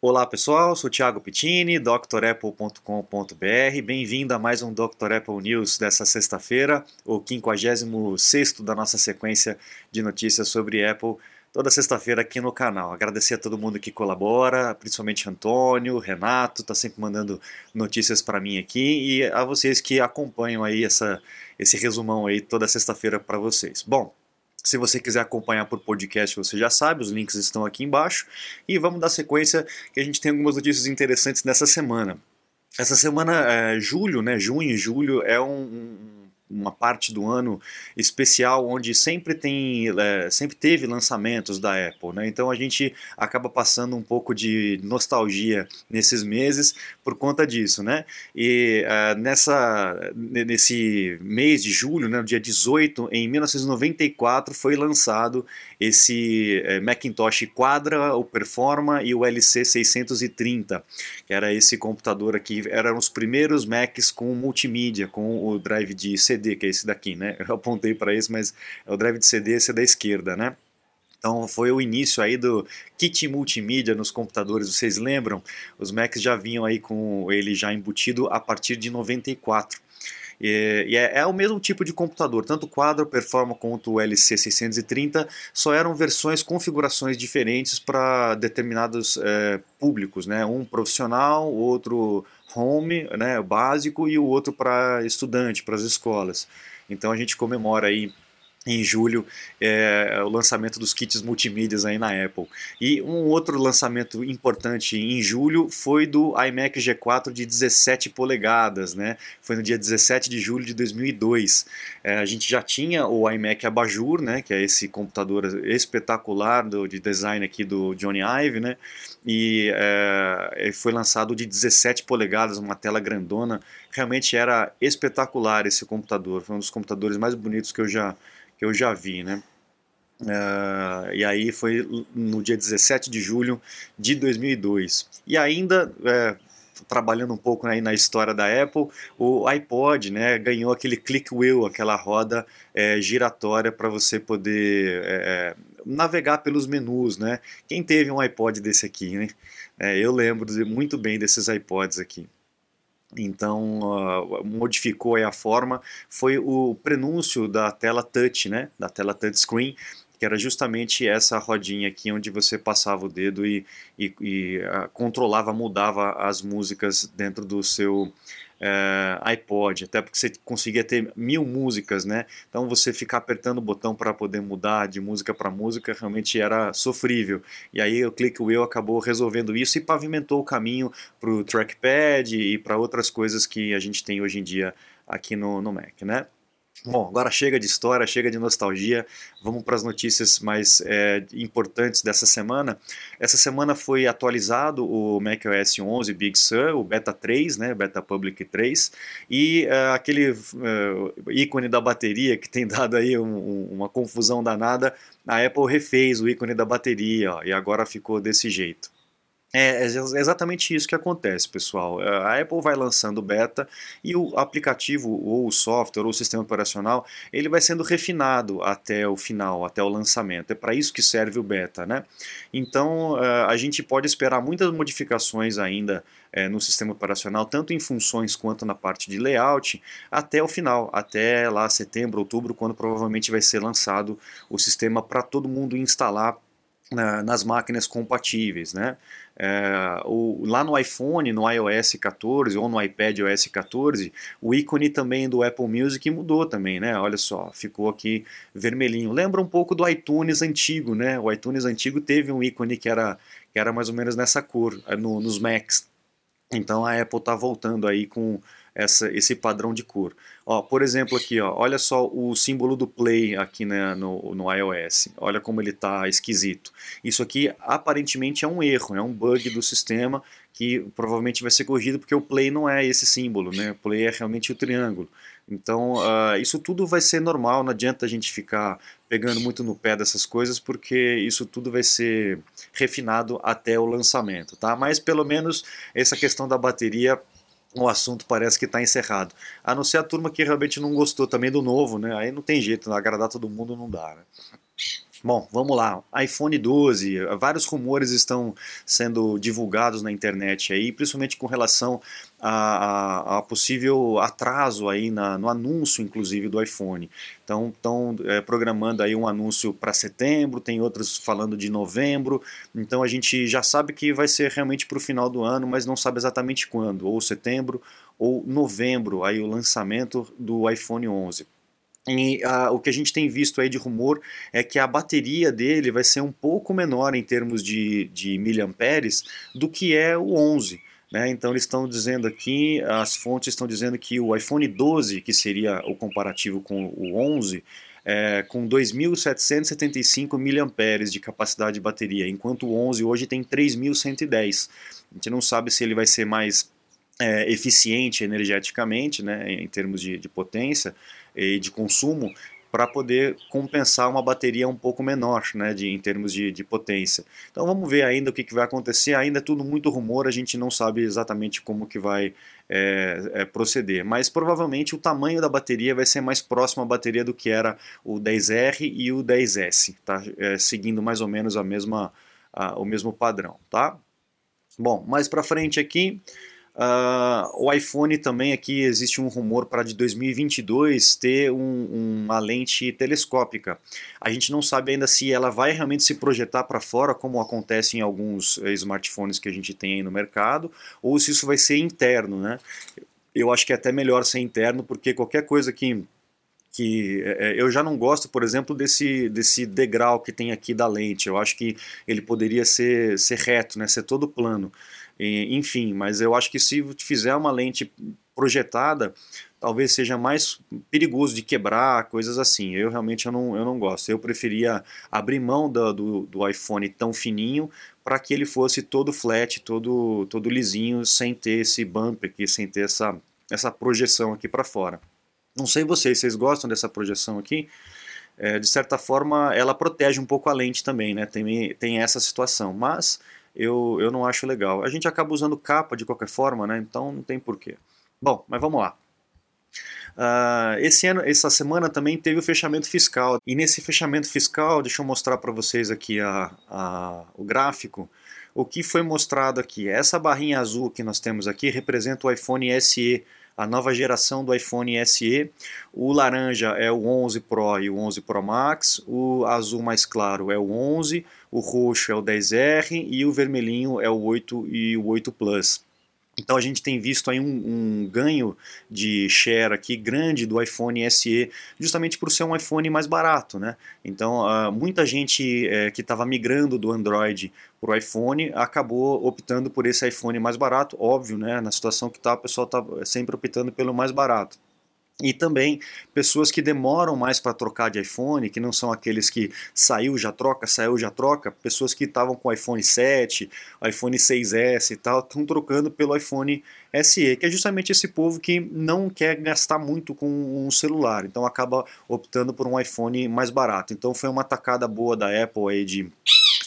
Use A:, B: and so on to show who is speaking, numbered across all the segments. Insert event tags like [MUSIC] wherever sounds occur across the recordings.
A: Olá pessoal, sou Thiago Pittini, drapple.com.br. Bem-vindo a mais um Dr. Apple News dessa sexta-feira, o 56 da nossa sequência de notícias sobre Apple, toda sexta-feira aqui no canal. Agradecer a todo mundo que colabora, principalmente Antônio, Renato, tá sempre mandando notícias para mim aqui e a vocês que acompanham aí essa, esse resumão aí toda sexta-feira para vocês. Bom, se você quiser acompanhar por podcast, você já sabe, os links estão aqui embaixo. E vamos dar sequência, que a gente tem algumas notícias interessantes nessa semana. Essa semana, é, julho, né, junho e julho, é um, uma parte do ano especial onde sempre tem é, sempre teve lançamentos da Apple, né? Então a gente acaba passando um pouco de nostalgia nesses meses por conta disso, né? E uh, nessa nesse mês de julho, né, no dia 18, em 1994 foi lançado esse é, Macintosh Quadra, o Performa e o LC 630, que era esse computador aqui, eram os primeiros Macs com multimídia, com o drive de CD CD, que é esse daqui, né? Eu apontei para esse, mas é o drive de CD, esse é da esquerda, né? Então foi o início aí do kit multimídia nos computadores, vocês lembram? Os Macs já vinham aí com ele já embutido a partir de 94. E, e é, é, o mesmo tipo de computador, tanto o Quadro Performa quanto o LC630 só eram versões, configurações diferentes para determinados é, públicos, né? Um profissional, outro home, né, básico, e o outro para estudante, para as escolas. Então a gente comemora aí em julho é, o lançamento dos kits multimídias aí na Apple. E um outro lançamento importante em julho foi do iMac G4 de 17 polegadas, né? Foi no dia 17 de julho de 2002. É, a gente já tinha o iMac Abajur, né? Que é esse computador espetacular do, de design aqui do Johnny Ive, né? E é, foi lançado de 17 polegadas, uma tela grandona. Realmente era espetacular esse computador. Foi um dos computadores mais bonitos que eu já que eu já vi, né? Uh, e aí foi no dia 17 de julho de 2002. E ainda, é, trabalhando um pouco aí na história da Apple, o iPod né, ganhou aquele click wheel, aquela roda é, giratória para você poder é, é, navegar pelos menus. Né? Quem teve um iPod desse aqui? Né? É, eu lembro muito bem desses iPods aqui então uh, modificou a forma, foi o prenúncio da tela touch, né, da tela touchscreen, que era justamente essa rodinha aqui onde você passava o dedo e, e, e uh, controlava, mudava as músicas dentro do seu é, iPod, até porque você conseguia ter mil músicas, né? Então você ficar apertando o botão para poder mudar de música para música realmente era sofrível. E aí o Click Wheel acabou resolvendo isso e pavimentou o caminho para o trackpad e para outras coisas que a gente tem hoje em dia aqui no, no Mac, né? Bom, agora chega de história, chega de nostalgia, vamos para as notícias mais é, importantes dessa semana. Essa semana foi atualizado o macOS 11 Big Sur, o Beta 3, né, Beta Public 3, e é, aquele é, ícone da bateria que tem [LAUGHS] dado aí um, uma confusão danada, a Apple refez o ícone da bateria ó, e agora ficou desse jeito. É, é exatamente isso que acontece, pessoal. É, a Apple vai lançando beta e o aplicativo ou o software ou o sistema operacional ele vai sendo refinado até o final, até o lançamento. É para isso que serve o beta, né? Então é, a gente pode esperar muitas modificações ainda no sistema operacional, tanto em funções quanto na parte de layout, até o final, até lá setembro, outubro, quando provavelmente vai ser lançado o sistema para todo mundo instalar nas máquinas compatíveis, né? É, o, lá no iPhone, no iOS 14 ou no iPad OS 14, o ícone também do Apple Music mudou também, né? Olha só, ficou aqui vermelhinho. Lembra um pouco do iTunes antigo, né? O iTunes antigo teve um ícone que era, que era mais ou menos nessa cor é, no, nos Macs. Então a Apple está voltando aí com essa, esse padrão de cor. Ó, por exemplo aqui, ó, olha só o símbolo do play aqui né, no, no iOS. Olha como ele está esquisito. Isso aqui aparentemente é um erro, é um bug do sistema que provavelmente vai ser corrigido porque o play não é esse símbolo, né? O play é realmente o triângulo. Então, uh, isso tudo vai ser normal, não adianta a gente ficar pegando muito no pé dessas coisas, porque isso tudo vai ser refinado até o lançamento, tá? Mas pelo menos essa questão da bateria o assunto parece que está encerrado. A não ser a turma que realmente não gostou também do novo, né? Aí não tem jeito, agradar todo mundo não dá, né? Bom, vamos lá. iPhone 12, vários rumores estão sendo divulgados na internet aí, principalmente com relação a, a, a possível atraso aí na, no anúncio, inclusive, do iPhone. Então, estão é, programando aí um anúncio para setembro, tem outros falando de novembro. Então, a gente já sabe que vai ser realmente para o final do ano, mas não sabe exatamente quando, ou setembro ou novembro, aí o lançamento do iPhone 11. E uh, o que a gente tem visto aí de rumor é que a bateria dele vai ser um pouco menor em termos de, de miliamperes do que é o 11. Né? Então eles estão dizendo aqui, as fontes estão dizendo que o iPhone 12, que seria o comparativo com o 11, é, com 2.775 miliamperes de capacidade de bateria, enquanto o 11 hoje tem 3.110. A gente não sabe se ele vai ser mais é, eficiente energeticamente, né, em termos de, de potência, e de consumo para poder compensar uma bateria um pouco menor, né, de, em termos de, de potência. Então vamos ver ainda o que, que, vai acontecer, ainda é tudo muito rumor, a gente não sabe exatamente como que vai é, é, proceder, mas provavelmente o tamanho da bateria vai ser mais próximo à bateria do que era o 10R e o 10S, tá? É, seguindo mais ou menos a mesma, a, o mesmo padrão, tá? Bom, mais para frente aqui, Uh, o iPhone também aqui existe um rumor para de 2022 ter um, uma lente telescópica. A gente não sabe ainda se ela vai realmente se projetar para fora, como acontece em alguns eh, smartphones que a gente tem aí no mercado, ou se isso vai ser interno, né? Eu acho que é até melhor ser interno, porque qualquer coisa que que é, eu já não gosto, por exemplo, desse, desse degrau que tem aqui da lente. Eu acho que ele poderia ser, ser reto, né, ser todo plano enfim, mas eu acho que se fizer uma lente projetada, talvez seja mais perigoso de quebrar, coisas assim. Eu realmente eu não, eu não gosto. Eu preferia abrir mão do, do, do iPhone tão fininho para que ele fosse todo flat, todo, todo lisinho, sem ter esse bump aqui, sem ter essa, essa projeção aqui para fora. Não sei vocês, vocês gostam dessa projeção aqui? É, de certa forma, ela protege um pouco a lente também, né? Tem, tem essa situação, mas eu, eu não acho legal. A gente acaba usando capa de qualquer forma, né? Então não tem porquê. Bom, mas vamos lá. Uh, esse ano, essa semana também teve o fechamento fiscal. E nesse fechamento fiscal, deixa eu mostrar para vocês aqui a, a, o gráfico. O que foi mostrado aqui? Essa barrinha azul que nós temos aqui representa o iPhone SE a nova geração do iPhone SE. O laranja é o 11 Pro e o 11 Pro Max, o azul mais claro é o 11, o roxo é o 10R e o vermelhinho é o 8 e o 8 Plus. Então a gente tem visto aí um, um, ganho de share aqui grande do iPhone SE, justamente por ser um iPhone mais barato, né? Então uh, muita gente é, que estava migrando do Android para o iPhone acabou optando por esse iPhone mais barato, óbvio, né? Na situação que está, o pessoal está sempre optando pelo mais barato. E também pessoas que demoram mais para trocar de iPhone, que não são aqueles que saiu já troca, saiu já troca, pessoas que estavam com iPhone 7, iPhone 6S e tal, estão trocando pelo iPhone SE, que é justamente esse povo que não quer gastar muito com um celular, então acaba optando por um iPhone mais barato. Então foi uma tacada boa da Apple aí de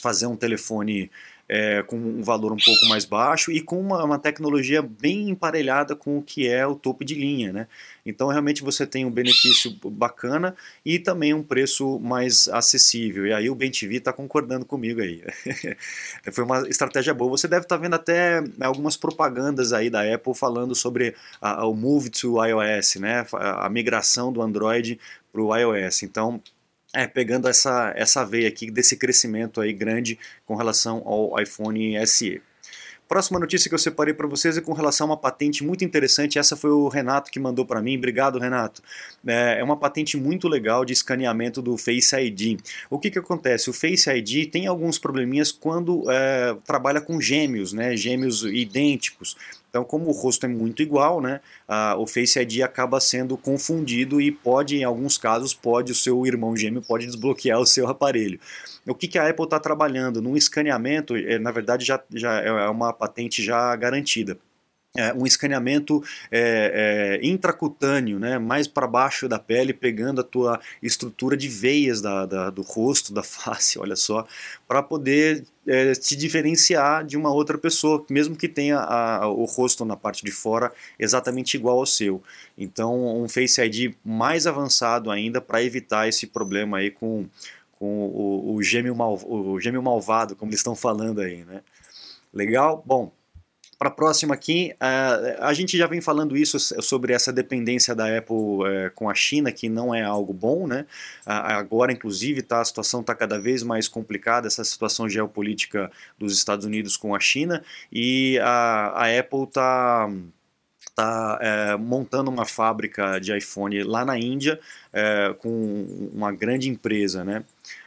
A: fazer um telefone é, com um valor um pouco mais baixo e com uma, uma, tecnologia bem emparelhada com o que é o topo de linha. Né? Então, realmente, você tem um benefício bacana e também um preço mais acessível. E aí o BenTV está concordando comigo aí. [LAUGHS] Foi uma estratégia boa. Você deve estar tá vendo até algumas propagandas aí da Apple falando sobre a, o Move to iOS, né? a migração do Android para o iOS. Então, é, pegando essa, essa veia aqui desse crescimento aí grande com relação ao iPhone SE. Próxima notícia que eu separei para vocês é com relação a uma patente muito interessante. Essa foi o Renato que mandou para mim. Obrigado, Renato. É, é uma patente muito legal de escaneamento do Face ID. O que, que acontece? O Face ID tem alguns probleminhas quando é, trabalha com gêmeos, né? gêmeos idênticos. Então, como o rosto é muito igual, né, a, o Face ID acaba sendo confundido e pode, em alguns casos, pode o seu irmão gêmeo pode desbloquear o seu aparelho. O que, que a Apple está trabalhando? Num escaneamento, é, na verdade, já, já é uma patente já garantida é, um escaneamento é, é, intracutâneo, né, mais para baixo da pele, pegando a tua estrutura de veias da, da do rosto, da [LAUGHS] face, olha só, para poder é, te diferenciar de uma outra pessoa, mesmo que tenha a, o rosto na parte de fora exatamente igual ao seu. Então, um Face ID mais avançado ainda para evitar esse problema aí com com o, o, gêmeo mal, o gêmeo malvado, como eles estão falando aí, né? Legal? Bom, para a próxima aqui, uh, a gente já vem falando isso sobre essa dependência da Apple uh, com a China, que não é algo bom, né? Agora, inclusive, tá, a situação está cada vez mais complicada, essa situação geopolítica dos Estados Unidos com a China, e a, a Apple está está é, montando uma fábrica de iPhone lá na Índia é, com uma grande empresa, né?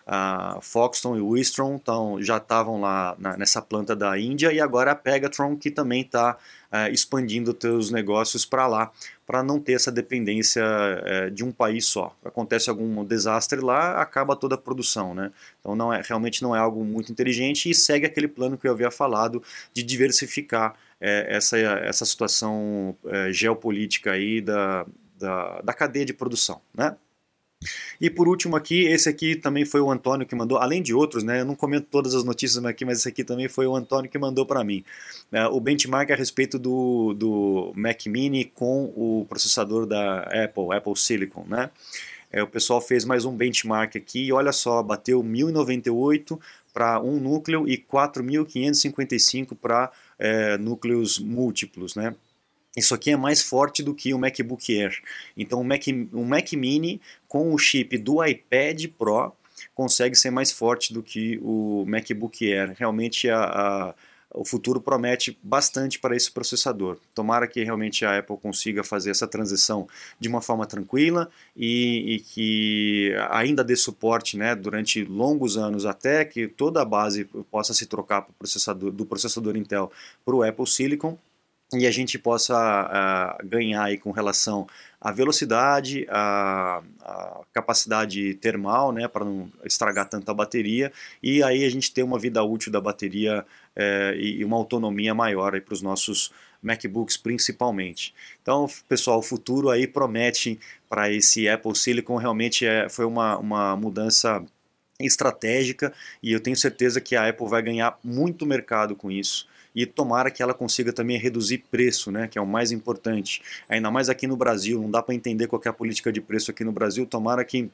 A: A Foxton e o Wistron tão, já estavam lá na, nessa planta da Índia e agora a Pegatron que também está é, expandindo seus negócios para lá, para não ter essa dependência é, de um país só. Acontece algum desastre lá, acaba toda a produção, né? Então não é, realmente não é algo muito inteligente e segue aquele plano que eu havia falado de diversificar é, essa, essa situação geopolítica aí da, da, da, cadeia de produção, né? E por último aqui, esse aqui também foi o Antônio que mandou, além de outros, né? Eu não comento todas as notícias aqui, mas esse aqui também foi o Antônio que mandou para mim. É, o benchmark a respeito do, do Mac Mini com o processador da Apple, Apple Silicon, né? É, o pessoal fez mais um benchmark aqui e olha só, bateu 1098 para um núcleo e 4.555 para é, núcleos múltiplos, né? Isso aqui é mais forte do que o MacBook Air. Então o Mac, o Mac Mini com o chip do iPad Pro consegue ser mais forte do que o MacBook Air. Realmente a, a o futuro promete bastante para esse processador. Tomara que realmente a Apple consiga fazer essa transição de uma forma tranquila e, e que ainda dê suporte né, durante longos anos até que toda a base possa se trocar processador, do processador Intel para o Apple Silicon e a gente possa uh, ganhar aí com relação à velocidade, à, capacidade termal, né, para não estragar tanta bateria, e aí a gente ter uma vida útil da bateria uh, e uma autonomia maior para os nossos MacBooks principalmente. Então, pessoal, o futuro aí promete para esse Apple Silicon, realmente é, foi uma, uma mudança estratégica e eu tenho certeza que a Apple vai ganhar muito mercado com isso e tomara que ela consiga também reduzir preço, né, que é o mais importante. Ainda mais aqui no Brasil, não dá para entender qualquer política de preço aqui no Brasil, tomara que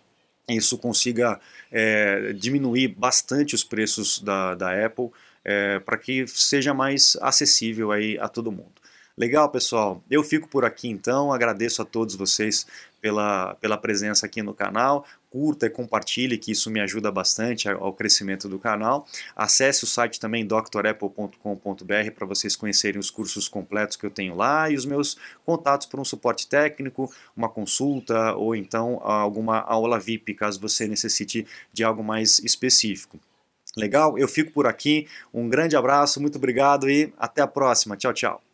A: isso consiga é, diminuir bastante os preços da, da Apple é, para que seja mais acessível aí a todo mundo. Legal, pessoal? Eu fico por aqui então, agradeço a todos vocês pela, pela presença aqui no canal. Curta e compartilhe, que isso me ajuda bastante ao crescimento do canal. Acesse o site também drapple.com.br para vocês conhecerem os cursos completos que eu tenho lá e os meus contatos para um suporte técnico, uma consulta ou então alguma aula VIP, caso você necessite de algo mais específico. Legal? Eu fico por aqui. Um grande abraço, muito obrigado e até a próxima. Tchau, tchau.